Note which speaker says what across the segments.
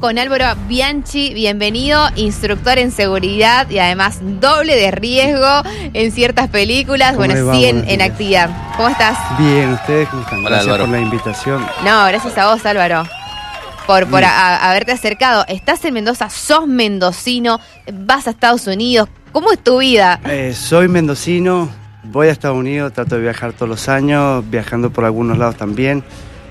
Speaker 1: Con Álvaro Bianchi, bienvenido, instructor en seguridad y además doble de riesgo en ciertas películas.
Speaker 2: ¿Cómo
Speaker 1: Bueno, sí, en, en actividad. ¿Cómo estás?
Speaker 2: Bien, ¿ustedes cómo están?
Speaker 3: Hola,
Speaker 2: Gracias
Speaker 3: Álvaro.
Speaker 2: por la invitación.
Speaker 1: No, gracias a vos, Álvaro, por, por a- a- haberte acercado. Estás en Mendoza, sos mendocino, vas a Estados Unidos. ¿Cómo es tu vida?
Speaker 2: Eh, soy mendocino, voy a Estados Unidos, trato de viajar todos los años, viajando por algunos lados también.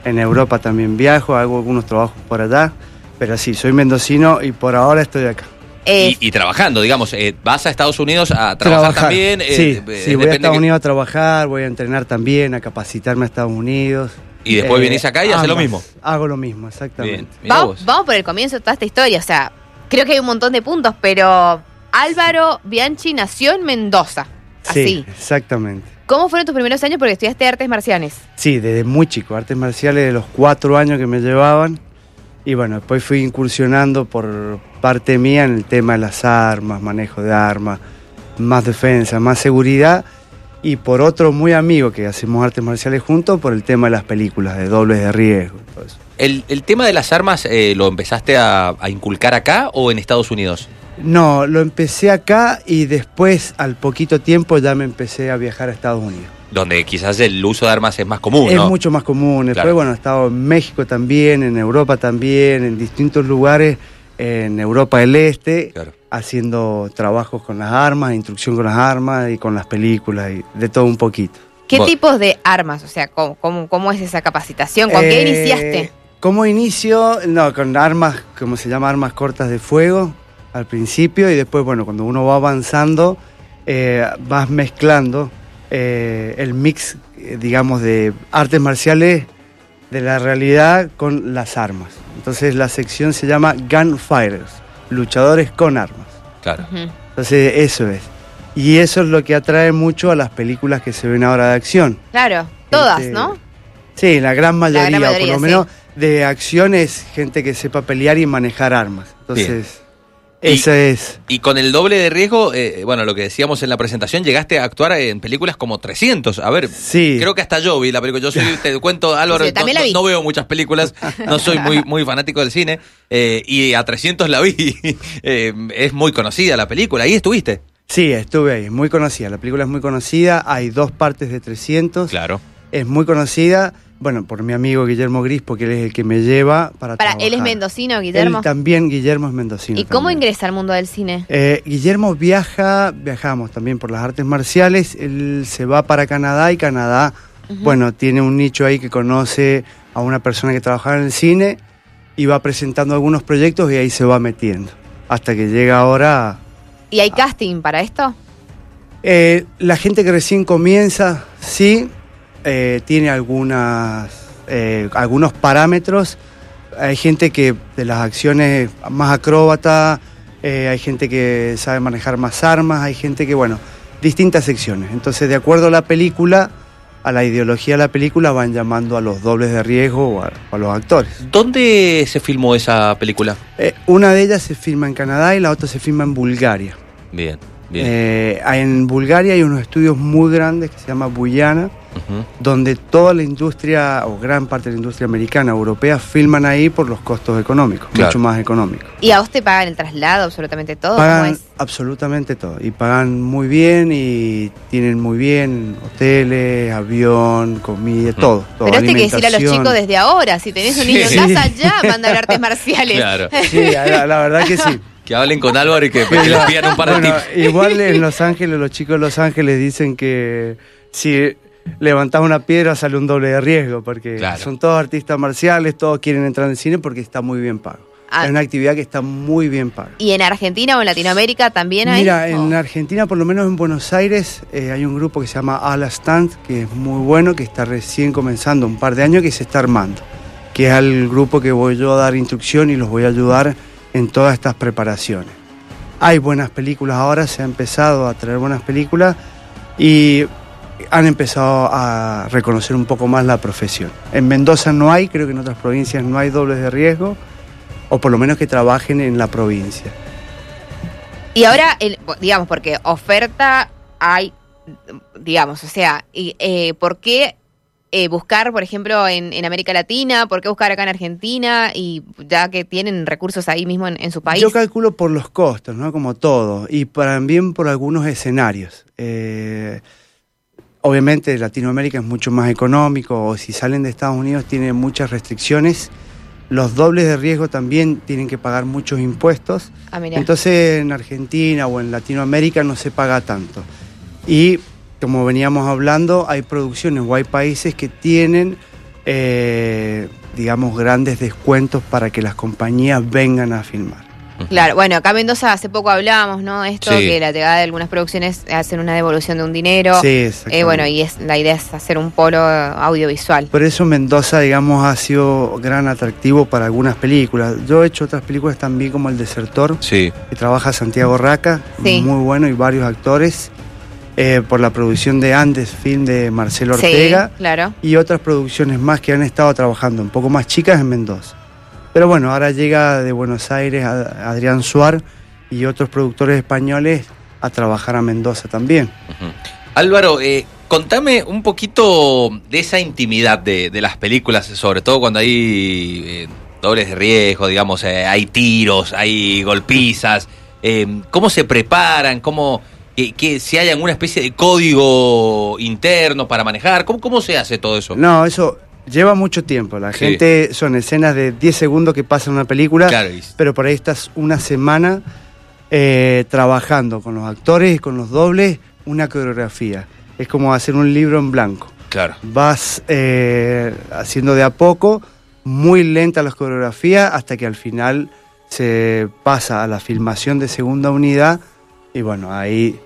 Speaker 2: En Europa también viajo, hago algunos trabajos por allá. Pero sí, soy mendocino y por ahora estoy acá.
Speaker 1: Eh,
Speaker 3: Y, y trabajando, digamos, eh, vas a Estados Unidos a trabajar, también. eh,
Speaker 2: sí,
Speaker 3: eh,
Speaker 2: sí, voy a Estados
Speaker 3: que-
Speaker 2: Unidos a trabajar, voy a entrenar también, a capacitarme a Estados Unidos.
Speaker 3: Y después venís acá y haces lo mismo.
Speaker 2: Hago lo mismo, exactamente.
Speaker 3: Bien,
Speaker 1: vamos, vamos por el comienzo de toda esta historia. O sea, creo que hay un montón de puntos, pero Álvaro Bianchi nació en Mendoza.
Speaker 2: Sí,
Speaker 1: Así.
Speaker 2: exactamente.
Speaker 1: ¿Cómo fueron tus primeros años? Porque estudiaste artes marciales.
Speaker 2: Sí, desde muy chico, artes marciales de los cuatro años que me llevaban. Y bueno, después fui incursionando por parte mía en el tema de las armas, manejo de armas, más defensa, más seguridad. Y por otro muy amigo que hacemos artes marciales juntos, por el tema de las películas, de dobles de riesgo. y todo eso.
Speaker 3: El, el tema de las armas, eh, ¿lo empezaste a, a inculcar acá o en Estados Unidos?
Speaker 2: No, lo empecé acá y después, al poquito tiempo, ya me empecé a viajar a Estados Unidos.
Speaker 3: Donde quizás el uso de armas es más común,
Speaker 2: es
Speaker 3: ¿no?
Speaker 2: mucho más común. Después,
Speaker 3: Claro.
Speaker 2: bueno, he estado en México también, en Europa también, en distintos lugares, en Europa del Este,
Speaker 3: Claro.
Speaker 2: haciendo trabajos con las armas, instrucción con las armas y con las películas y de todo un poquito.
Speaker 1: ¿Qué
Speaker 3: Bueno.
Speaker 1: tipos de armas? O sea, ¿cómo, cómo, cómo es esa capacitación? ¿Con qué
Speaker 2: Eh,
Speaker 1: iniciaste?
Speaker 2: ¿Cómo inicio? No, con armas, como se llama, armas cortas de fuego al principio y después, bueno, cuando uno va avanzando, eh, vas mezclando eh, el mix, eh, digamos, de artes marciales de la realidad con las armas. Entonces la sección se llama Gunfighters, luchadores con armas.
Speaker 3: Claro.
Speaker 2: Entonces eso es. Y eso es lo que atrae mucho a las películas que se ven ahora de acción.
Speaker 1: Claro, todas,
Speaker 2: Gente-
Speaker 1: ¿no?
Speaker 2: Sí, la gran mayoría,
Speaker 1: gran
Speaker 2: o
Speaker 1: mayoría,
Speaker 2: por lo menos de acción es gente que sepa pelear y manejar armas. Entonces, esa es.
Speaker 3: Y con el doble de riesgo, eh, bueno, lo que decíamos en la presentación, llegaste a actuar en películas como 300. A ver,
Speaker 2: Sí.
Speaker 3: creo que hasta yo vi la película. Yo soy, te cuento, Álvaro,
Speaker 1: Sí,
Speaker 3: no, veo muchas películas, no soy muy, muy fanático del cine, eh, y a 300 la vi. Eh, es muy conocida la película, ahí estuviste.
Speaker 2: Sí, estuve ahí, muy conocida. La película es muy conocida, hay dos partes de 300.
Speaker 3: Claro.
Speaker 2: Es muy conocida, bueno, por mi amigo Guillermo Gris, porque él es el que me lleva para
Speaker 1: Para, él es
Speaker 2: trabajar.
Speaker 1: mendocino, Guillermo.
Speaker 2: Él también, Guillermo es mendocino.
Speaker 1: ¿Y cómo ingresa al mundo del cine?
Speaker 2: Eh, Guillermo viaja, viajamos también por las artes marciales, él se va para Canadá y Canadá, bueno, tiene un nicho ahí que conoce a una persona que trabajaba en el cine y va presentando algunos proyectos y ahí se va metiendo. Hasta que llega ahora...
Speaker 1: ¿Y hay casting para esto?
Speaker 2: eh, la gente que recién comienza, sí, eh, tiene algunas, eh, algunos parámetros. Hay gente que de las acciones más acróbata, eh, hay gente que sabe manejar más armas, hay gente que, bueno, distintas secciones. Entonces, de acuerdo a la película, a la ideología de la película, van llamando a los dobles de riesgo o a, los actores.
Speaker 3: ¿Dónde se filmó esa película?
Speaker 2: Eh, una de ellas se filma en Canadá y la otra se filma en Bulgaria.
Speaker 3: Bien, bien.
Speaker 2: Eh, en Bulgaria hay unos estudios muy grandes que se llama Buyana, Donde toda la industria, o gran parte de la industria americana, europea, filman ahí por los costos económicos,
Speaker 3: Claro.
Speaker 2: mucho más económicos.
Speaker 1: ¿Y a vos te pagan el traslado, absolutamente todo? ¿Cómo
Speaker 2: Pagan
Speaker 1: es?
Speaker 2: absolutamente todo, y pagan muy bien, y tienen muy bien hoteles, avión, comida, todo. todo
Speaker 1: Pero este que decirle a los chicos desde ahora, si tenés un
Speaker 3: Sí.
Speaker 1: niño en casa, ya manda a artes marciales.
Speaker 3: Claro.
Speaker 2: Sí, la, la verdad que sí.
Speaker 3: Que hablen con Álvaro y que, que les pidan un par de
Speaker 2: Bueno,
Speaker 3: tips.
Speaker 2: igual en Los Ángeles, los chicos de Los Ángeles dicen que si levantas una piedra sale un doble de riesgo, porque
Speaker 3: Claro.
Speaker 2: son todos artistas marciales, todos quieren entrar en el cine porque está muy bien pago.
Speaker 1: Ah.
Speaker 2: Es una actividad que está muy bien paga.
Speaker 1: ¿Y en Argentina o en Latinoamérica también hay?
Speaker 2: Mira, en
Speaker 1: Oh.
Speaker 2: Argentina, por lo menos en Buenos Aires, eh, hay un grupo que se llama Ala Stand, que es muy bueno, que está recién comenzando, un par de años que se está armando, que es al grupo que voy yo a dar instrucción y los voy a ayudar en todas estas preparaciones. Hay buenas películas ahora, se ha empezado a traer buenas películas y han empezado a reconocer un poco más la profesión. En Mendoza no hay, creo que en otras provincias no hay dobles de riesgo, o por lo menos que trabajen en la provincia.
Speaker 1: Y ahora, el- digamos, porque oferta hay, digamos, o sea, y, eh, ¿por qué eh, buscar, por ejemplo, en, en América Latina? ¿Por qué buscar acá en Argentina? Y ya que tienen recursos ahí mismo en, en su país.
Speaker 2: Yo calculo por los costos, ¿no? Como todo, y también por algunos escenarios. Eh, obviamente Latinoamérica es mucho más económico, o si salen de Estados Unidos tiene muchas restricciones. Los dobles de riesgo también tienen que pagar muchos impuestos.
Speaker 1: Ah.
Speaker 2: Entonces en Argentina o en Latinoamérica no se paga tanto. Y como veníamos hablando, hay producciones o hay países que tienen, eh, digamos, grandes descuentos para que las compañías vengan a filmar.
Speaker 1: Claro, bueno, acá en Mendoza hace poco hablábamos, ¿no? Esto,
Speaker 3: Sí.
Speaker 1: que la llegada de algunas producciones hacen una devolución de un dinero.
Speaker 2: Sí,
Speaker 1: Eh, bueno, y es la idea es hacer un polo audiovisual.
Speaker 2: Por eso Mendoza, digamos, ha sido gran atractivo para algunas películas. Yo he hecho otras películas también como El Desertor,
Speaker 3: Sí.
Speaker 2: que trabaja Santiago Raca,
Speaker 1: Sí.
Speaker 2: muy bueno, y varios actores, eh, por la producción de Andes Film de Marcelo Ortega,
Speaker 1: Sí, claro.
Speaker 2: y otras producciones más que han estado trabajando, un poco más chicas en Mendoza. Pero bueno, ahora llega de Buenos Aires a- Adrián Suar y otros productores españoles a trabajar a Mendoza también.
Speaker 3: Álvaro, eh, contame un poquito de esa intimidad de, de las películas, sobre todo cuando hay eh, dobles de riesgo, digamos, eh, hay tiros, hay golpizas. ¿Cómo se preparan? ¿Cómo, que, que si hay alguna especie de código interno para manejar? ¿Cómo, cómo se hace todo eso?
Speaker 2: No, eso lleva mucho tiempo. La
Speaker 3: Sí.
Speaker 2: gente son escenas de 10 segundos que pasan una película,
Speaker 3: Claro, y-
Speaker 2: pero por ahí estás una semana eh, trabajando con los actores y con los dobles una coreografía. Es como hacer un libro en blanco.
Speaker 3: claro.
Speaker 2: Vas eh, haciendo de a poco, muy lenta las coreografías, hasta que al final se pasa a la filmación de segunda unidad. Y bueno, ahí.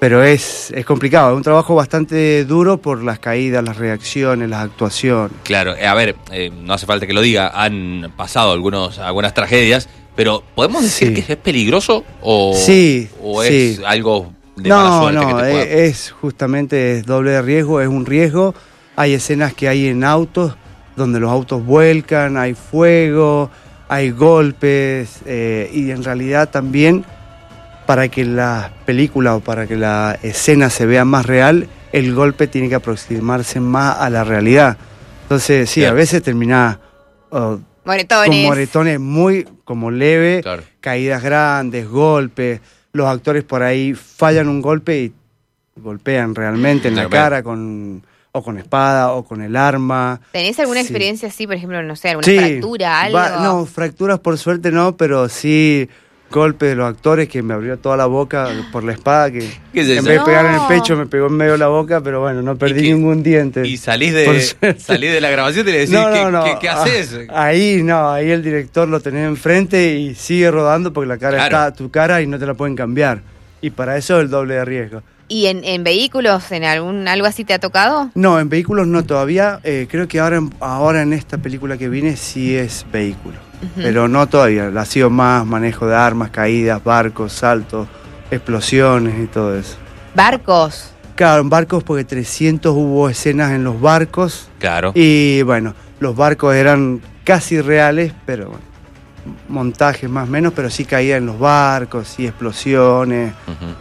Speaker 2: Pero es, es complicado, es un trabajo bastante duro por las caídas, las reacciones, las actuaciones.
Speaker 3: Claro, eh, a ver, eh, no hace falta que lo diga, han pasado algunos, algunas tragedias, pero ¿podemos decir
Speaker 2: Sí.
Speaker 3: que es peligroso o,
Speaker 2: Sí,
Speaker 3: o es
Speaker 2: sí.
Speaker 3: algo de mala
Speaker 2: No,
Speaker 3: suerte
Speaker 2: no,
Speaker 3: que te pueda-
Speaker 2: e- es justamente es doble de riesgo, es un riesgo. Hay escenas que hay en autos donde los autos vuelcan, hay fuego, hay golpes eh, y en realidad también para que la película o para que la escena se vea más real, el golpe tiene que aproximarse más a la realidad. Entonces, sí,
Speaker 3: Claro.
Speaker 2: a veces termina oh,
Speaker 1: Moretones.
Speaker 2: con moretones muy como leve,
Speaker 3: Claro.
Speaker 2: caídas grandes, golpes. Los actores por ahí fallan un golpe y golpean realmente en la cara con o con espada o con el arma.
Speaker 1: ¿Tenés alguna
Speaker 2: Sí.
Speaker 1: experiencia así, por ejemplo, no sé, alguna
Speaker 2: Sí,
Speaker 1: fractura, algo?
Speaker 2: va- no, fracturas por suerte no, pero sí golpe de los actores que me abrió toda la boca por la espada que
Speaker 3: ¿Qué es
Speaker 2: en vez de pegar en el
Speaker 1: No.
Speaker 2: pecho me pegó en medio de la boca, pero bueno, no perdí ningún diente.
Speaker 3: Y salís de, salís de la grabación y le decís,
Speaker 2: No,
Speaker 3: ¿qué,
Speaker 2: no, no.
Speaker 3: qué- qué
Speaker 2: Ah,
Speaker 3: haces?
Speaker 2: Ahí no, ahí el director lo tenés enfrente y sigue rodando porque la cara
Speaker 3: Claro.
Speaker 2: está a tu cara y no te la pueden cambiar. Y para eso es el doble de riesgo.
Speaker 1: ¿Y en, en vehículos, en algún algo así te ha tocado?
Speaker 2: No, en vehículos no todavía. eh, creo que ahora, en- ahora en esta película que vine sí es vehículo. Pero no todavía. Ha sido más manejo de armas, caídas, barcos, saltos, explosiones y todo eso.
Speaker 1: Barcos.
Speaker 2: Claro, en barcos porque 300 hubo escenas en los barcos.
Speaker 3: Claro.
Speaker 2: Y bueno, los barcos eran casi reales, pero bueno, montajes más o menos, pero sí caían en los barcos, sí explosiones,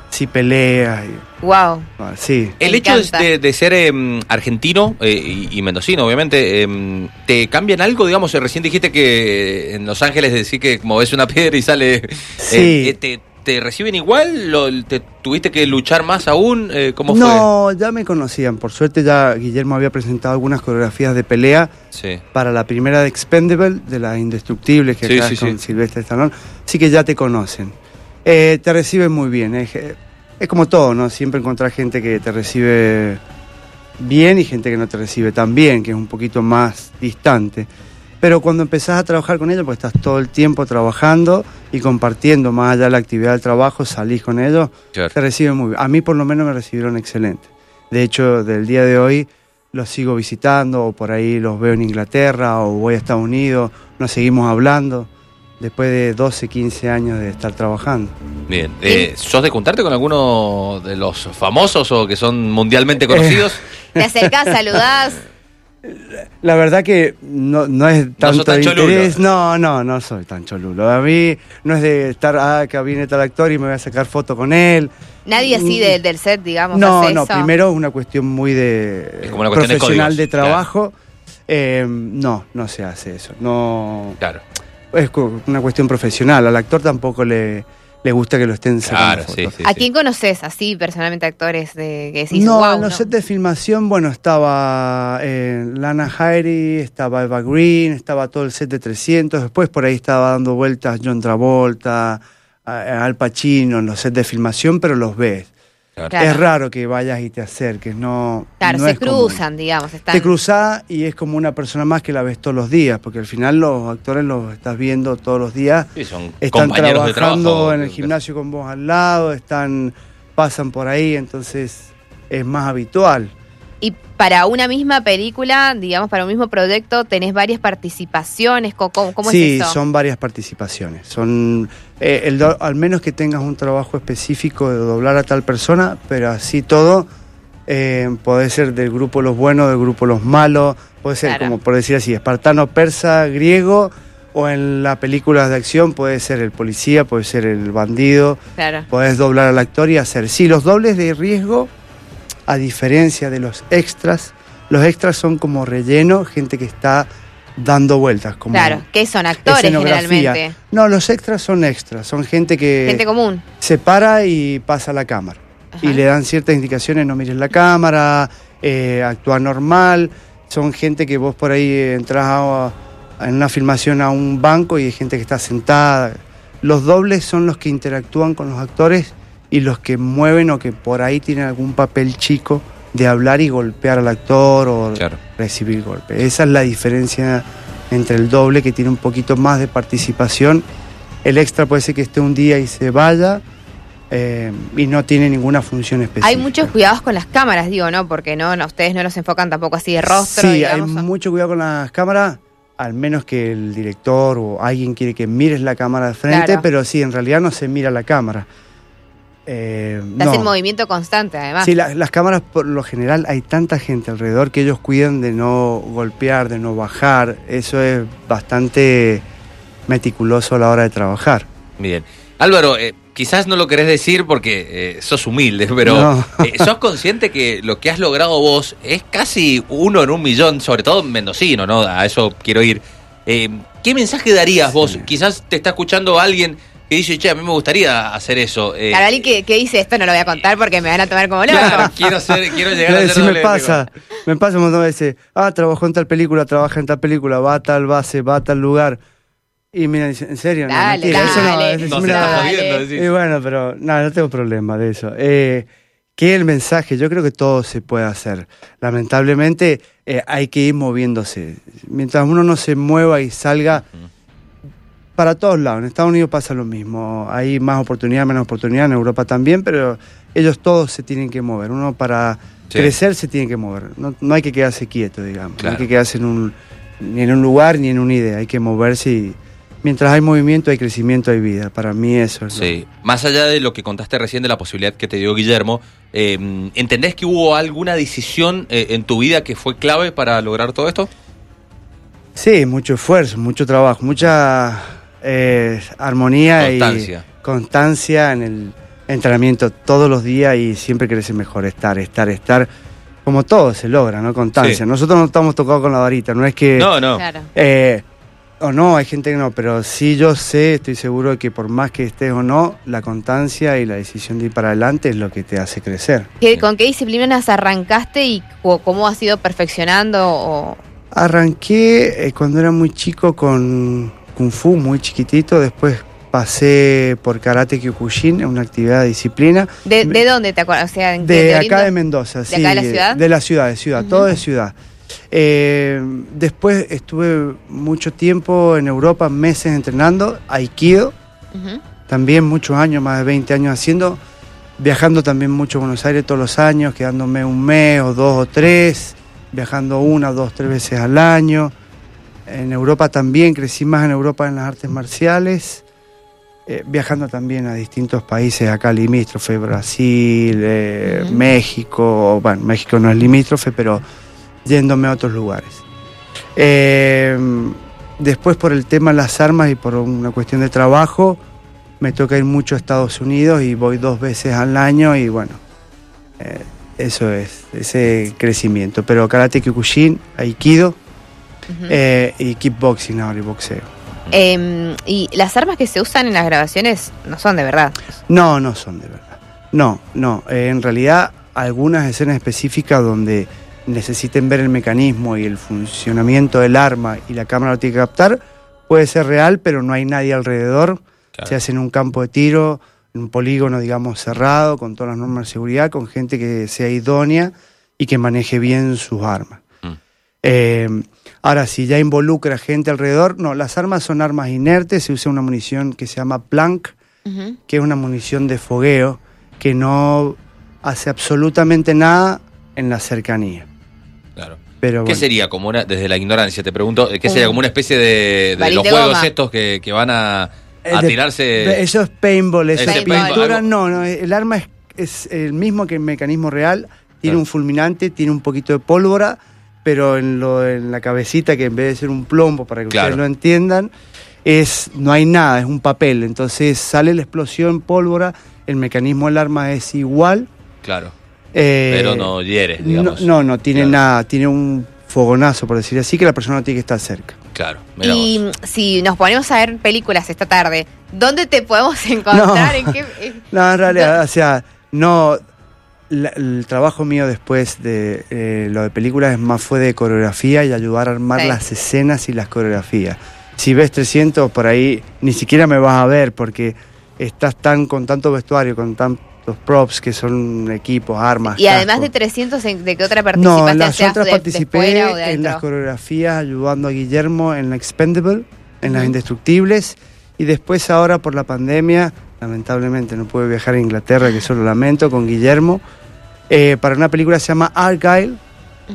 Speaker 2: sí peleas. y-
Speaker 1: Wow.
Speaker 2: bueno, sí.
Speaker 3: El
Speaker 1: Me
Speaker 3: hecho de, de- ser em, argentino eh, y, y mendocino, obviamente, em, ¿te cambian algo? Digamos, eh, recién dijiste que en Los Ángeles decís que como ves una piedra y sale... eh,
Speaker 2: Sí.
Speaker 3: eh, te, te reciben igual? ¿Lo- ¿Te tuviste que luchar más aún? Eh, ¿Cómo fue?
Speaker 2: No, ya me conocían. Por suerte ya Guillermo había presentado algunas coreografías de pelea
Speaker 3: Sí.
Speaker 2: para la primera de Expendable, de las indestructibles que
Speaker 3: Sí,
Speaker 2: acá
Speaker 3: sí,
Speaker 2: es con. Silvestre Stallone. Así que ya te conocen. Eh, te reciben muy bien. Es, es como todo, ¿no? Siempre encontrar gente que te recibe bien y gente que no te recibe tan bien, que es un poquito más distante. Pero cuando empezás a trabajar con ellos, pues estás todo el tiempo trabajando y compartiendo más allá de la actividad del trabajo, salís con ellos,
Speaker 3: Claro.
Speaker 2: te reciben muy bien. A mí por lo menos me recibieron excelente. De hecho, del día de hoy los sigo visitando o por ahí los veo en Inglaterra o voy a Estados Unidos, nos seguimos hablando después de 12, 15 años de estar trabajando.
Speaker 3: Bien. Eh, ¿Sos de juntarte con alguno de los famosos o que son mundialmente conocidos?
Speaker 2: Eh.
Speaker 1: Te acercás, saludás.
Speaker 2: La verdad que no, no es tanto
Speaker 3: sos tan
Speaker 2: de
Speaker 3: cholulo.
Speaker 2: interés. No, no, no soy tan cholulo. A mí no es de estar, ah, acá viene tal actor y me voy a sacar foto con él.
Speaker 1: Nadie así de- del set, digamos,
Speaker 2: No,
Speaker 1: hace
Speaker 2: no,
Speaker 1: eso.
Speaker 2: primero es una cuestión muy de
Speaker 3: Es como una cuestión de
Speaker 2: profesional
Speaker 3: códigos,
Speaker 2: de trabajo. Eh, no, no se hace eso. No,
Speaker 3: Claro.
Speaker 2: es una cuestión profesional. Al actor tampoco le, le gusta que lo estén sacando
Speaker 3: Claro,
Speaker 2: fotos.
Speaker 3: sí.
Speaker 1: ¿A quién conoces así personalmente actores de que decís,
Speaker 2: no,
Speaker 1: wow,
Speaker 2: en los sets de filmación, bueno, estaba eh, Lana Jairi, estaba Eva Green, estaba todo el set de 300, después por ahí estaba dando vueltas John Travolta, a- Al Pacino en los sets de filmación, pero los ves.
Speaker 3: Claro.
Speaker 2: Es raro que vayas y te acerques, no.
Speaker 1: Claro,
Speaker 2: no
Speaker 1: se
Speaker 2: es común.
Speaker 1: cruzan, digamos, están...
Speaker 2: Te cruzás y es como una persona más que la ves todos los días, porque al final los actores los estás viendo todos los días.
Speaker 3: Sí, son
Speaker 2: Están
Speaker 3: de
Speaker 2: trabajando
Speaker 3: trabajo.
Speaker 2: en el gimnasio con vos al lado, están pasan por ahí, entonces es más habitual.
Speaker 1: Y para una misma película, digamos, para un mismo proyecto, tenés varias participaciones. ¿Cómo, cómo
Speaker 2: sí,
Speaker 1: es eso?
Speaker 2: son varias participaciones. Son eh, el do- al menos que tengas un trabajo específico de doblar a tal persona, pero así todo eh, puede ser del grupo los buenos, del grupo los malos, puede ser
Speaker 1: Claro.
Speaker 2: como por decir así, espartano, persa, griego, o en las películas de acción puede ser el policía, puede ser el bandido,
Speaker 1: Claro.
Speaker 2: podés doblar al actor y hacer. Sí, los dobles de riesgo, a diferencia de los extras, los extras son como relleno, gente que está dando vueltas. Como
Speaker 1: Claro, que son actores generalmente.
Speaker 2: No, los extras son extras, son gente que
Speaker 1: Gente común.
Speaker 2: se para y pasa la cámara.
Speaker 1: Ajá.
Speaker 2: Y le dan ciertas indicaciones, no mires la cámara, eh, actúa normal. Son gente que vos por ahí entras a- a- en una filmación a un banco y hay gente que está sentada. Los dobles son los que interactúan con los actores y los que mueven o que por ahí tienen algún papel chico de hablar y golpear al actor o
Speaker 3: Claro.
Speaker 2: recibir golpes. Esa es la diferencia entre el doble que tiene un poquito más de participación. El extra puede ser que esté un día y se vaya eh, y no tiene ninguna función específica.
Speaker 1: Hay muchos cuidados con las cámaras, digo, ¿no? Porque no, no ustedes no los enfocan tampoco así de rostro,
Speaker 2: Sí,
Speaker 1: digamos.
Speaker 2: hay mucho cuidado con las cámaras, al menos que el director o alguien quiere que mires la cámara de frente,
Speaker 1: Claro.
Speaker 2: pero sí, en realidad no se mira la cámara. Eh,
Speaker 1: Estás
Speaker 2: no.
Speaker 1: en movimiento constante, además.
Speaker 2: Sí, la- las cámaras por lo general hay tanta gente alrededor que ellos cuidan de no golpear, de no bajar. Eso es bastante meticuloso a la hora de trabajar.
Speaker 3: Bien. Álvaro, eh, quizás no lo querés decir porque eh, sos humilde, pero
Speaker 2: No.
Speaker 3: eh, ¿sos consciente que lo que has logrado vos es casi uno en un millón, sobre todo en mendocino, ¿no? A eso quiero ir. Eh, ¿Qué mensaje darías vos?
Speaker 2: Sí.
Speaker 3: Quizás te está escuchando alguien que dice, che, a mí me gustaría hacer eso. Eh,
Speaker 1: Claro, alguien que, que dice esto no lo voy a contar porque me van a tomar como loco.
Speaker 3: claro, quiero, ser, quiero llegar a ser
Speaker 2: sí me pasa, me pasa un montón de veces. Ah, trabajó en tal película, trabaja en tal película, va a tal base, va a tal lugar. Y mira, dice, ¿en serio? No,
Speaker 1: Dale,
Speaker 2: mentira, eso no,
Speaker 1: dale,
Speaker 2: es-
Speaker 3: No se
Speaker 2: mira,
Speaker 3: jodiendo, decís.
Speaker 2: Y bueno, pero no, no tengo problema de eso. Eh, ¿Qué es el mensaje? Yo creo que todo se puede hacer. Lamentablemente eh, hay que ir moviéndose. Mientras uno no se mueva y salga, para todos lados. En Estados Unidos pasa lo mismo. Hay más oportunidad, menos oportunidad. En Europa también, pero ellos todos se tienen que mover. Uno para
Speaker 3: Sí.
Speaker 2: crecer se tiene que mover. No, no hay que quedarse quieto, digamos. No hay que quedarse en un, ni en un lugar ni en una idea. Hay que moverse y mientras hay movimiento, hay crecimiento, hay vida. Para mí eso es. lo-
Speaker 3: Sí, más allá de lo que contaste recién de la posibilidad que te dio Guillermo, eh, ¿entendés que hubo alguna decisión eh, en tu vida que fue clave para lograr todo esto?
Speaker 2: Sí, mucho esfuerzo, mucho trabajo, mucha eh, armonía
Speaker 3: Constancia.
Speaker 2: y constancia en el entrenamiento todos los días y siempre ser mejor, estar, estar, estar. Como todo se logra, ¿no? Constancia.
Speaker 3: Sí.
Speaker 2: Nosotros no estamos tocados con la varita, no es que...
Speaker 3: No, no.
Speaker 1: Claro.
Speaker 2: eh, o no, hay gente que no, pero sí yo sé, estoy seguro de que por más que estés o no, la constancia y la decisión de ir para adelante es lo que te hace crecer.
Speaker 1: ¿Qué- ¿Con qué disciplinas arrancaste y cómo has ido perfeccionando? O...
Speaker 2: Arranqué eh, cuando era muy chico con Kung Fu, muy chiquitito, después pasé por Karate Kyokushin, una actividad de disciplina.
Speaker 1: ¿De, de dónde te acuerdas? O sea, ¿en
Speaker 2: De
Speaker 1: Oriente?
Speaker 2: acá de Mendoza,
Speaker 1: ¿De
Speaker 2: sí.
Speaker 1: acá de la ciudad?
Speaker 2: De la ciudad, de ciudad, todo de ciudad. Eh, después estuve mucho tiempo en Europa, meses entrenando, Aikido, también muchos años, más de 20 años haciendo, viajando también mucho a Buenos Aires todos los años, quedándome un mes o dos o tres, viajando una, dos, tres veces al año. En Europa también, crecí más en Europa en las artes marciales, eh, viajando también a distintos países acá limítrofe, Brasil, eh. México, bueno, México no es limítrofe, pero yéndome a otros lugares. Eh, después por el tema de las armas y por una cuestión de trabajo, me toca ir mucho a Estados Unidos y voy dos veces al año y bueno, eh, eso es, ese crecimiento. Pero karate kyokushin, aikido Eh, y kickboxing ahora y boxeo.
Speaker 1: Em, y las armas que se usan en las grabaciones no son de verdad.
Speaker 2: No, no son de verdad. No, no. eh, en realidad, algunas escenas específicas donde necesiten ver el mecanismo y el funcionamiento del arma y la cámara lo tiene que captar, puede ser real, pero no hay nadie alrededor.
Speaker 3: Claro.
Speaker 2: Se hace en un campo de tiro, en un polígono, digamos, cerrado, con todas las normas de seguridad, con gente que sea idónea y que maneje bien sus armas.
Speaker 3: Mm.
Speaker 2: Eh, ahora, si ya involucra gente alrededor, no, las armas son armas inertes, se usa una munición que se llama Planck,
Speaker 1: Ujú.
Speaker 2: que es una munición de fogueo que no hace absolutamente nada en la cercanía.
Speaker 3: Claro.
Speaker 2: Pero
Speaker 3: ¿Qué
Speaker 2: bueno,
Speaker 3: sería como una, desde la ignorancia, te pregunto, ¿qué
Speaker 1: Un
Speaker 3: sería como una especie de, los
Speaker 1: de
Speaker 3: juegos
Speaker 1: goma.
Speaker 3: estos que, que van a, a
Speaker 2: Eh, de-
Speaker 3: tirarse?
Speaker 2: Eso es paintball, eso es pintura. No, no, el arma es, es el mismo que el mecanismo real. Tiene
Speaker 3: Claro.
Speaker 2: un fulminante, tiene un poquito de pólvora, pero en, lo, en la cabecita, que en vez de ser un plombo, para que
Speaker 3: Claro.
Speaker 2: ustedes lo entiendan, es no hay nada, es un papel. Entonces sale la explosión, pólvora, el mecanismo del arma es igual.
Speaker 3: Claro,
Speaker 2: eh,
Speaker 3: pero no hiere,
Speaker 2: no,
Speaker 3: digamos.
Speaker 2: no, no tiene
Speaker 3: Claro.
Speaker 2: nada, tiene un fogonazo, por decir así, que la persona no tiene que estar cerca.
Speaker 3: Claro,
Speaker 1: Y
Speaker 3: vos.
Speaker 1: si nos ponemos a ver películas esta tarde, ¿dónde te podemos encontrar?
Speaker 2: No.
Speaker 1: ¿En qué, en-
Speaker 2: No, en realidad, o sea, no. La- el trabajo mío después de eh, lo de películas es más fue de coreografía y ayudar a armar
Speaker 1: Sí.
Speaker 2: las escenas y las coreografías. Si ves 300 por ahí, ni siquiera me vas a ver porque estás tan con tanto vestuario, con tantos props que son equipos, armas.
Speaker 1: y además de
Speaker 2: cascos.
Speaker 1: 300, ¿en- ¿de qué otra participaste?
Speaker 2: No, en las
Speaker 1: ¿Seas
Speaker 2: otras
Speaker 1: de- de
Speaker 2: participé
Speaker 1: fuera o de
Speaker 2: en las coreografías ayudando a Guillermo en la Expendable, en las. Indestructibles, y después ahora por la pandemia, lamentablemente no pude viajar a Inglaterra, que eso lo lamento, con Guillermo, eh, para una película que se llama Argyle,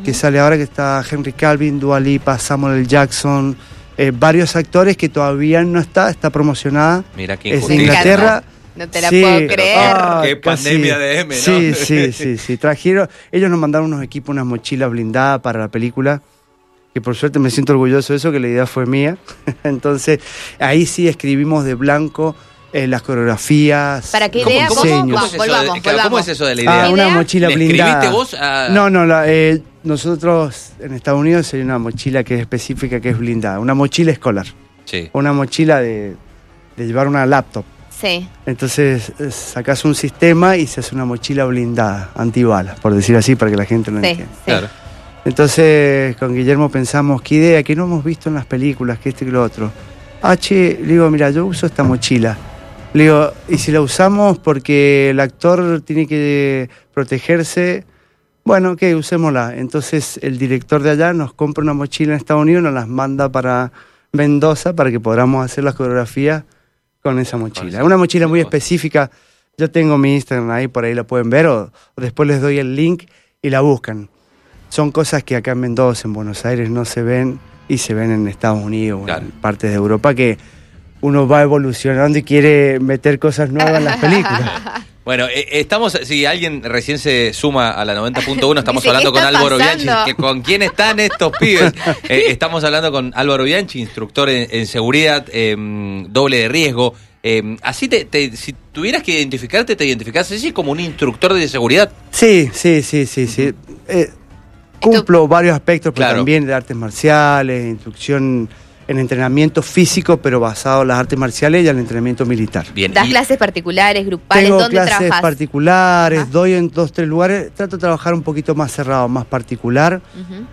Speaker 2: que sale ahora que está Henry Calvin, Dua Lipa, Samuel L. Jackson, eh, varios actores que todavía no está, está promocionada,
Speaker 3: Mira qué
Speaker 2: es de. Inglaterra.
Speaker 1: No te la
Speaker 2: Sí,
Speaker 1: puedo
Speaker 3: pero
Speaker 1: creer.
Speaker 2: Ah,
Speaker 3: Qué
Speaker 2: casi.
Speaker 3: pandemia de M, ¿no?
Speaker 2: Sí, sí, sí, sí. Trajeron, ellos nos mandaron unos equipos, unas mochilas blindadas para la película, que por suerte me siento orgulloso de eso, que la idea fue mía. Entonces, ahí sí escribimos de blanco eh, las coreografías.
Speaker 1: Para que
Speaker 2: los
Speaker 1: idea,
Speaker 3: ¿Cómo,
Speaker 1: ¿cómo-
Speaker 3: cómo,
Speaker 2: diseños.
Speaker 3: cómo es eso de,
Speaker 1: Volvamos,
Speaker 3: claro, ¿cómo
Speaker 1: volvamos.
Speaker 3: es eso de la
Speaker 2: Ah,
Speaker 3: idea?
Speaker 2: una
Speaker 1: ¿Idea?
Speaker 2: mochila
Speaker 3: ¿Le
Speaker 2: blindada.
Speaker 3: vos a-
Speaker 2: No, no, la, eh, nosotros en Estados Unidos hay una mochila que es específica, que es blindada, una mochila escolar,
Speaker 3: Sí.
Speaker 2: una mochila de, de llevar una laptop.
Speaker 1: Sí.
Speaker 2: Entonces eh, sacas un sistema y se hace una mochila blindada, antibalas, por decir así, para que la gente lo
Speaker 1: Sí,
Speaker 2: entienda.
Speaker 1: sí.
Speaker 3: Claro.
Speaker 2: Entonces con Guillermo pensamos, qué idea, que no hemos visto en las películas, que este que lo otro. Ah, che, le digo, mira, yo uso esta mochila. Le digo, ¿y si la usamos porque el actor tiene que protegerse? Bueno, ok, usémosla. Entonces el director de allá nos compra una mochila en Estados Unidos, nos las manda para Mendoza para que podamos hacer las coreografías con esa mochila. Es una mochila muy específica. Yo tengo mi Instagram ahí, por ahí la pueden ver, o, o después les doy el link y la buscan. Son cosas que acá en Mendoza, en Buenos Aires, no se ven y se ven en Estados Unidos o
Speaker 3: Claro.
Speaker 2: en partes de Europa que uno va evolucionando y quiere meter cosas nuevas en las películas.
Speaker 3: Bueno, eh, estamos, si alguien recién se suma a la 90.1, estamos
Speaker 1: Dice,
Speaker 3: hablando
Speaker 1: ¿qué
Speaker 3: con Álvaro Bianchi. Que, ¿Con quién están estos pibes? Eh, estamos hablando con Álvaro Bianchi, instructor en, en seguridad eh, doble de riesgo. Eh, así, te, te- si tuvieras que identificarte, te identificás así como un instructor de seguridad.
Speaker 2: Sí, sí, sí, sí, sí. Eh, cumplo varios aspectos, pero
Speaker 3: Claro.
Speaker 2: también de artes marciales, instrucción en entrenamiento físico, pero basado en las artes marciales y el entrenamiento militar.
Speaker 3: Bien.
Speaker 1: ¿Das
Speaker 3: y-
Speaker 1: clases particulares, grupales?
Speaker 2: Tengo
Speaker 1: ¿Dónde
Speaker 2: clases
Speaker 1: trabajas?
Speaker 2: particulares,
Speaker 1: Ajá.
Speaker 2: doy en dos, tres lugares, trato de trabajar un poquito más cerrado, más particular.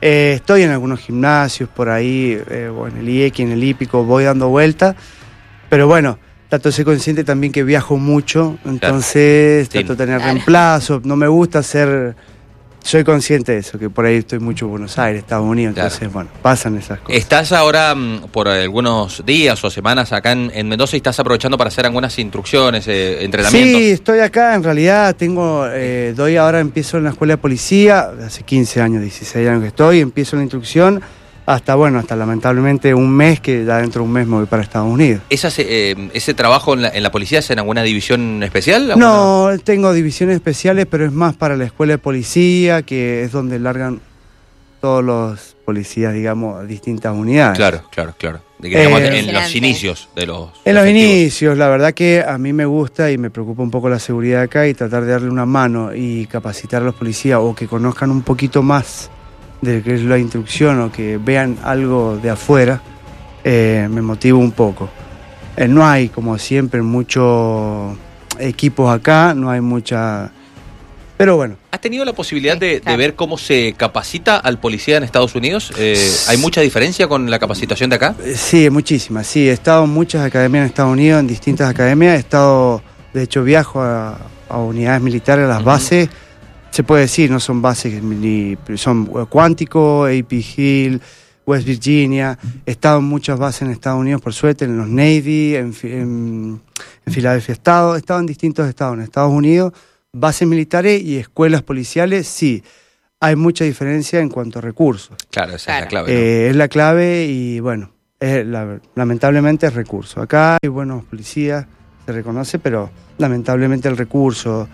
Speaker 2: Eh, estoy en algunos gimnasios por ahí, eh, o en el IEC, en el Hípico, voy dando vueltas. Pero bueno, trato de ser consciente también que viajo mucho, entonces trato de tener
Speaker 1: Claro.
Speaker 2: reemplazo. No me gusta ser. Soy consciente de eso, que por ahí estoy mucho en Buenos Aires, Estados Unidos,
Speaker 3: Claro.
Speaker 2: entonces, bueno, pasan esas cosas.
Speaker 3: Estás ahora mm, por algunos días o semanas acá en, en Mendoza y estás aprovechando para hacer algunas instrucciones, eh, entrenamientos.
Speaker 2: Sí, estoy acá, en realidad tengo, eh, doy ahora, empiezo en la escuela de policía, hace 15 años, 16 años que estoy, empiezo la instrucción hasta, bueno, hasta lamentablemente un mes, que ya dentro de un mes me voy para Estados Unidos.
Speaker 3: ¿Esas, eh, ¿Ese trabajo en la, en la policía es en alguna división especial? ¿Alguna-
Speaker 2: No, tengo divisiones especiales, pero es más para la escuela de policía, que es donde largan todos los policías, digamos, distintas unidades.
Speaker 3: Claro, claro, claro. De que, digamos,
Speaker 2: Eh,
Speaker 3: en los inicios de los.
Speaker 2: En los
Speaker 3: efectivos.
Speaker 2: inicios, la verdad que a mí me gusta y me preocupa un poco la seguridad acá y tratar de darle una mano y capacitar a los policías o que conozcan un poquito más de lo que es la instrucción o que vean algo de afuera, eh, me motiva un poco. Eh, no hay, como siempre, muchos equipos acá, no hay mucha... Pero bueno,
Speaker 3: ¿Has tenido la posibilidad de, ver cómo se capacita al policía en Estados Unidos? Eh, ¿Hay mucha diferencia con la capacitación de acá?
Speaker 2: Sí, muchísimas, sí. He estado en muchas academias en Estados Unidos, en distintas academias. He estado, de hecho, viajo a, a unidades militares, a las bases. Se puede decir, no son bases, ni, son eh, Cuántico, AP Hill, West Virginia. He estado en muchas bases en Estados Unidos, por suerte, en los Navy, en, Fi- en, en Filadelfia he estado. He estado en distintos estados, en Estados Unidos, bases militares y escuelas policiales, sí. Hay mucha diferencia en cuanto a recursos.
Speaker 3: Claro, esa es la clave. ¿no?
Speaker 2: Eh, es la clave y bueno, es la- lamentablemente es recurso. Acá hay buenos policías, se reconoce, pero lamentablemente el recurso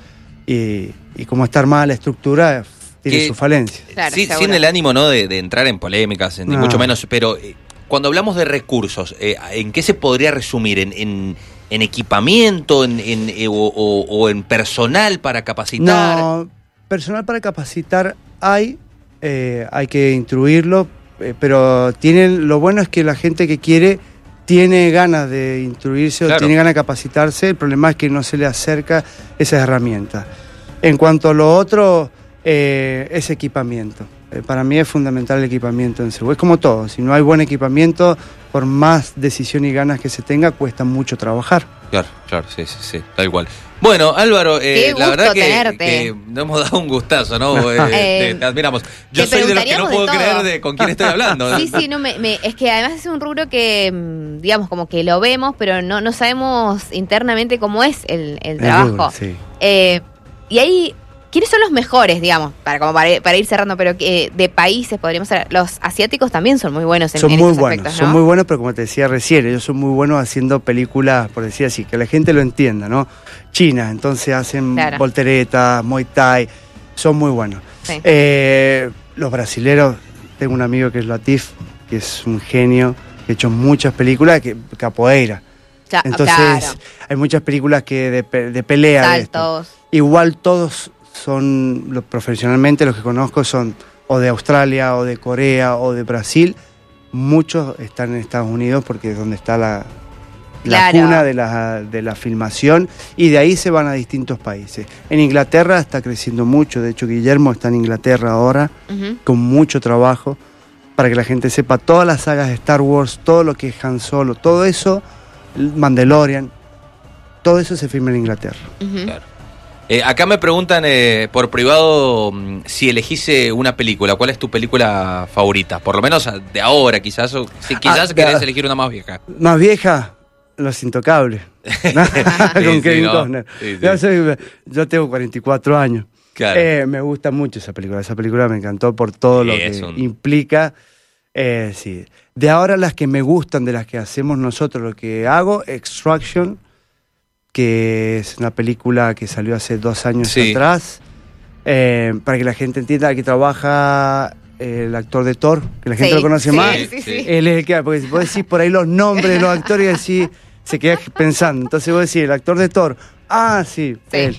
Speaker 2: y, y cómo está armada la estructura tiene
Speaker 3: Que-
Speaker 2: su falencia.
Speaker 1: Claro,
Speaker 3: Sí, sin el ánimo ¿no? de, de entrar en polémicas, ni
Speaker 2: No.
Speaker 3: mucho menos, pero eh, cuando hablamos de recursos, eh, ¿en qué se podría resumir? ¿En, en- en equipamiento en, en, eh, o, o- o en personal para capacitar?
Speaker 2: No, personal para capacitar hay, eh, hay que instruirlo, eh, pero tienen, lo bueno es que la gente que quiere tiene ganas de instruirse
Speaker 3: Claro.
Speaker 2: o tiene ganas de capacitarse, el problema es que no se le acerca esas herramientas. En cuanto a lo otro, eh, es equipamiento. Eh, para mí es fundamental el equipamiento en seguridad. Es como todo, si no hay buen equipamiento, por más decisión y ganas que se tenga, cuesta mucho trabajar.
Speaker 3: Claro, claro, sí, sí, sí, tal cual. Bueno, Álvaro, eh,
Speaker 1: Qué
Speaker 3: la verdad que, que nos hemos dado un gustazo, ¿no? Eh,
Speaker 1: Eh,
Speaker 3: te, te admiramos. Yo
Speaker 1: te
Speaker 3: soy de los que no puedo creer de con quién estoy hablando.
Speaker 1: Sí, sí, no me, me- es que además es un rubro que, mm, digamos, como que lo vemos, pero no, no sabemos internamente cómo es el, el
Speaker 2: El
Speaker 1: trabajo.
Speaker 2: rubro, sí.
Speaker 1: Eh, y ahí, ¿quiénes son los mejores, digamos, para como para, ir- para ir cerrando, pero que de países podríamos ser? Los asiáticos también son muy buenos en,
Speaker 2: son
Speaker 1: en
Speaker 2: muy buenos,
Speaker 1: aspectos,
Speaker 2: son muy buenos, pero como te decía recién, ellos son muy buenos haciendo películas, por decir así, que la gente lo entienda, ¿no? China, entonces hacen
Speaker 1: Claro.
Speaker 2: volteretas, Muay Thai, son muy buenos.
Speaker 1: Sí.
Speaker 2: Eh, los brasileros, tengo un amigo que es Latif, que es un genio, que ha hecho muchas películas, que capoeira. Entonces,
Speaker 1: claro,
Speaker 2: hay muchas películas que de, de pelea. de esto.
Speaker 1: saltos.
Speaker 2: Igual todos son, los, profesionalmente los que conozco son o de Australia, o de Corea, o de Brasil. Muchos están en Estados Unidos porque es donde está la, la
Speaker 1: Claro.
Speaker 2: cuna de la, de la filmación y de ahí se van a distintos países. En Inglaterra está creciendo mucho, de hecho Guillermo está en Inglaterra ahora con mucho trabajo para que la gente sepa todas las sagas de Star Wars, todo lo que es Han Solo, todo eso, Mandalorian, todo eso se filma en Inglaterra.
Speaker 3: Claro. Eh, acá me preguntan eh, por privado mm, si elegís una película, ¿cuál es tu película favorita? Por lo menos ah, de ahora, quizás, o si quizás
Speaker 2: Ah,
Speaker 3: querés elegir una más vieja.
Speaker 2: Más vieja, Los Intocables. Con Kevin. Costner.
Speaker 3: Sí, sí.
Speaker 2: Yo, tengo 44 años.
Speaker 3: Claro.
Speaker 2: Eh, me gusta mucho esa película. Esa película me encantó por todo
Speaker 3: Sí,
Speaker 2: lo que
Speaker 3: un-
Speaker 2: implica. Eh, sí. De ahora las que me gustan, de las que hacemos nosotros, lo que hago, Extraction, que es una película que salió hace dos años
Speaker 3: Sí.
Speaker 2: atrás. Eh, para que la gente entienda, aquí trabaja eh, el actor de Thor, que la gente
Speaker 1: Sí,
Speaker 2: lo conoce
Speaker 1: sí,
Speaker 2: más.
Speaker 1: sí, sí.
Speaker 3: Sí.
Speaker 2: Él es el que, porque si vos decís por ahí los nombres de los actores y así, se queda pensando. Entonces vos decís, el actor de Thor, ah, sí,
Speaker 1: Sí.
Speaker 2: él.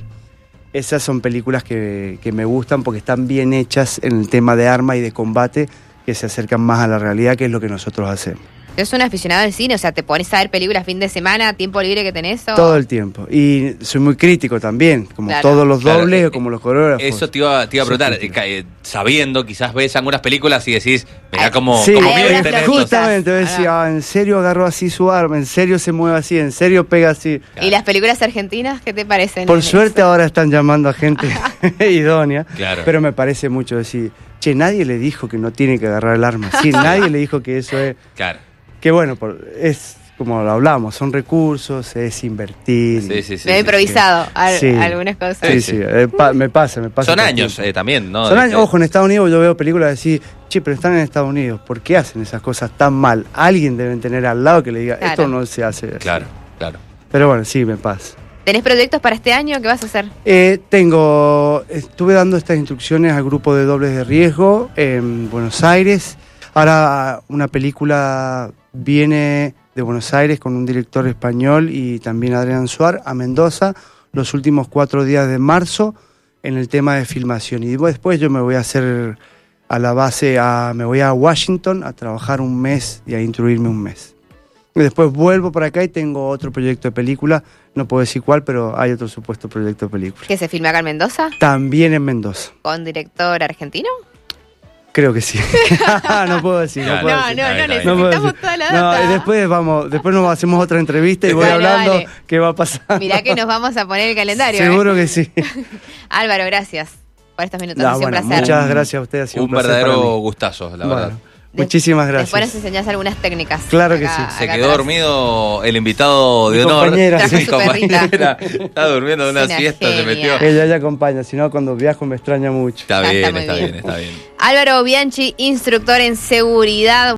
Speaker 2: Esas son películas que, que me gustan porque están bien hechas en el tema de arma y de combate, que se acercan más a la realidad, que es lo que nosotros hacemos.
Speaker 1: Soy un aficionado al cine, o sea, te pones a ver películas fin de semana, tiempo libre que tenés. o-
Speaker 2: Todo el tiempo. Y soy muy crítico también, como
Speaker 1: Claro.
Speaker 2: todos los dobles
Speaker 3: eh,
Speaker 2: o como los coreógrafos.
Speaker 3: Eso te iba, te iba a preguntar, eh, sabiendo, quizás ves algunas películas y decís, mirá cómo,
Speaker 2: Sí,
Speaker 3: cómo
Speaker 2: justamente, voy a decir,
Speaker 1: Ah.
Speaker 2: ah, en serio agarró así su arma, en serio se mueve así, en serio pega así.
Speaker 1: ¿Y las películas argentinas qué te parecen?
Speaker 2: Por suerte
Speaker 1: eso?
Speaker 2: ahora están llamando a gente idónea,
Speaker 3: Claro.
Speaker 2: pero me parece mucho decir, che, nadie le dijo que no tiene que agarrar el arma, sí, nadie le dijo que eso es,
Speaker 3: Claro.
Speaker 2: Que bueno, por- es como lo hablamos, son recursos, es invertir.
Speaker 3: Sí, sí, sí.
Speaker 1: Me he
Speaker 3: sí.
Speaker 1: improvisado al-
Speaker 2: Sí.
Speaker 1: algunas cosas.
Speaker 2: Sí, sí, eh, pa- me pasa, me pasa.
Speaker 3: Son años eh, también, ¿no?
Speaker 2: Son años, ojo, en Estados Unidos yo veo películas decir, che, pero están en Estados Unidos, ¿por qué hacen esas cosas tan mal? Alguien deben tener al lado que le diga,
Speaker 1: Claro.
Speaker 2: esto no se hace. así".
Speaker 3: Claro, claro.
Speaker 2: Pero bueno, sí, me pasa.
Speaker 1: ¿Tenés proyectos para este año? ¿Qué vas a hacer?
Speaker 2: Eh, tengo, estuve dando estas instrucciones al grupo de dobles de riesgo en Buenos Aires. Ahora una película viene de Buenos Aires con un director español y también Adrián Suar a Mendoza los últimos cuatro días de marzo en el tema de filmación. Y después yo me voy a hacer a la base, a, me voy a Washington a trabajar un mes y a instruirme un mes. Y después vuelvo para acá y tengo otro proyecto de película, no puedo decir cuál, pero hay otro supuesto proyecto de película.
Speaker 1: ¿Que se filma acá en Mendoza?
Speaker 2: También en Mendoza.
Speaker 1: ¿Con director argentino?
Speaker 2: Creo que sí. no puedo decir. No, puedo
Speaker 1: No,
Speaker 2: decir.
Speaker 1: no, no.
Speaker 2: No
Speaker 1: necesitamos toda la
Speaker 2: No,
Speaker 1: data.
Speaker 2: y después vamos, después nos hacemos otra entrevista y voy
Speaker 1: Dale,
Speaker 2: hablando
Speaker 1: dale.
Speaker 2: qué va a pasar.
Speaker 1: Mirá que nos vamos a poner el calendario. ¿eh?
Speaker 2: Seguro que sí.
Speaker 1: Álvaro, gracias por estos minutos.
Speaker 2: No,
Speaker 1: ha sido
Speaker 2: bueno,
Speaker 1: un placer.
Speaker 2: muchas gracias a ustedes. Ha sido
Speaker 3: Un
Speaker 2: un,
Speaker 3: verdadero gustazo, la
Speaker 2: Bueno,
Speaker 3: verdad.
Speaker 2: Muchísimas
Speaker 1: Después nos
Speaker 2: gracias.
Speaker 1: enseñás algunas técnicas.
Speaker 2: Claro que sí.
Speaker 3: Se quedó
Speaker 1: atrás.
Speaker 3: dormido el invitado de
Speaker 2: Mi
Speaker 3: honor.
Speaker 2: compañera,
Speaker 1: Trajo
Speaker 3: Mi compañera. Está durmiendo de una
Speaker 1: Es una
Speaker 3: siesta, se metió.
Speaker 2: Ella ella acompaña, si no cuando viajo me extraña mucho.
Speaker 3: Está
Speaker 1: Está
Speaker 3: bien, está
Speaker 1: bien.
Speaker 3: bien, está bien.
Speaker 1: Álvaro Bianchi, instructor en seguridad.